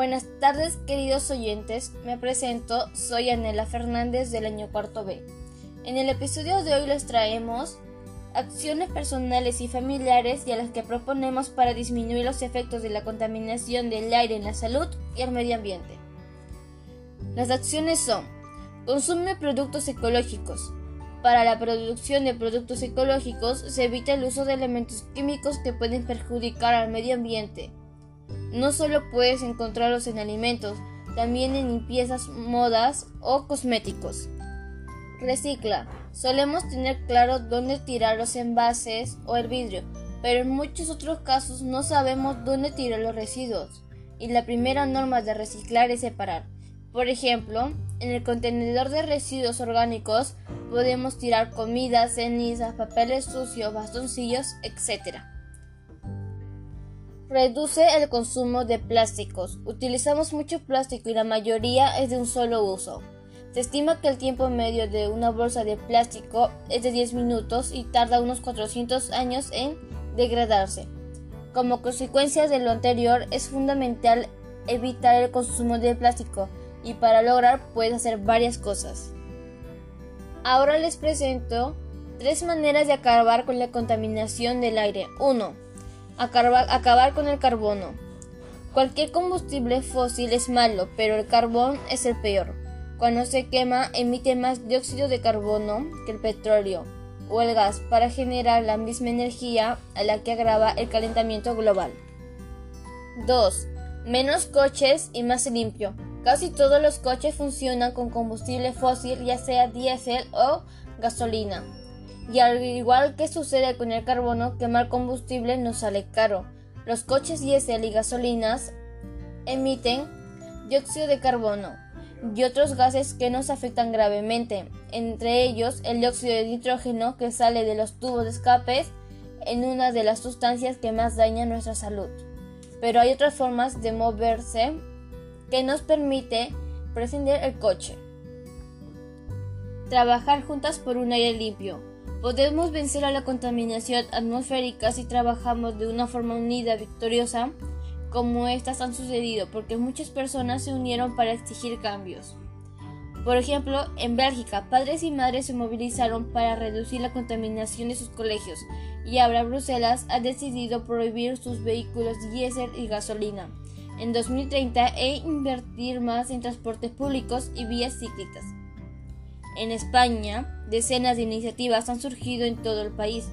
Buenas tardes queridos oyentes, me presento, soy Anela Fernández del año cuarto B. En el episodio de hoy les traemos acciones personales y familiares y a las que proponemos para disminuir los efectos de la contaminación del aire en la salud y el medio ambiente. Las acciones son Consume productos ecológicos. Para la producción de productos ecológicos se evita el uso de elementos químicos que pueden perjudicar al medio ambiente. No solo puedes encontrarlos en alimentos, también en limpiezas, modas o cosméticos. Recicla. Solemos tener claro dónde tirar los envases o el vidrio, pero en muchos otros casos no sabemos dónde tirar los residuos. Y la primera norma de reciclar es separar. Por ejemplo, en el contenedor de residuos orgánicos podemos tirar comida, cenizas, papeles sucios, bastoncillos, etc. Reduce el consumo de plásticos. Utilizamos mucho plástico y la mayoría es de un solo uso. Se estima que el tiempo medio de una bolsa de plástico es de 10 minutos y tarda unos 400 años en degradarse. Como consecuencia de lo anterior, es fundamental evitar el consumo de plástico y para lograr puedes hacer varias cosas. Ahora les presento tres maneras de acabar con la contaminación del aire. 1 acabar con el carbono. Cualquier combustible fósil es malo, pero el carbón es el peor. Cuando se quema emite más dióxido de carbono que el petróleo o el gas para generar la misma energía a la que agrava el calentamiento global. 2. Menos coches y más limpio. Casi todos los coches funcionan con combustible fósil, ya sea diésel o gasolina. Y al igual que sucede con el carbono, quemar combustible nos sale caro. Los coches diésel y gasolinas emiten dióxido de carbono y otros gases que nos afectan gravemente, entre ellos el dióxido de nitrógeno que sale de los tubos de escapes en una de las sustancias que más dañan nuestra salud. Pero hay otras formas de moverse que nos permite prescindir el coche. Trabajar juntas por un aire limpio. Podemos vencer a la contaminación atmosférica si trabajamos de una forma unida, victoriosa, como estas han sucedido, porque muchas personas se unieron para exigir cambios. Por ejemplo, en Bélgica, padres y madres se movilizaron para reducir la contaminación de sus colegios, y ahora Bruselas ha decidido prohibir sus vehículos diésel y gasolina en 2030 e invertir más en transportes públicos y vías cíclicas. En España, decenas de iniciativas han surgido en todo el país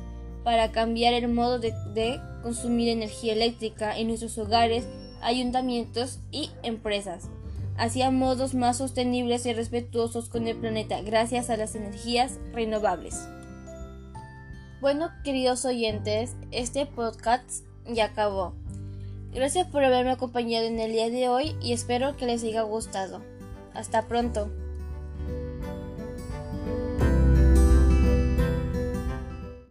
para cambiar el modo de, consumir energía eléctrica en nuestros hogares, ayuntamientos y empresas, hacia modos más sostenibles y respetuosos con el planeta gracias a las energías renovables. Bueno, queridos oyentes, este podcast ya acabó. Gracias por haberme acompañado en el día de hoy y espero que les haya gustado. Hasta pronto.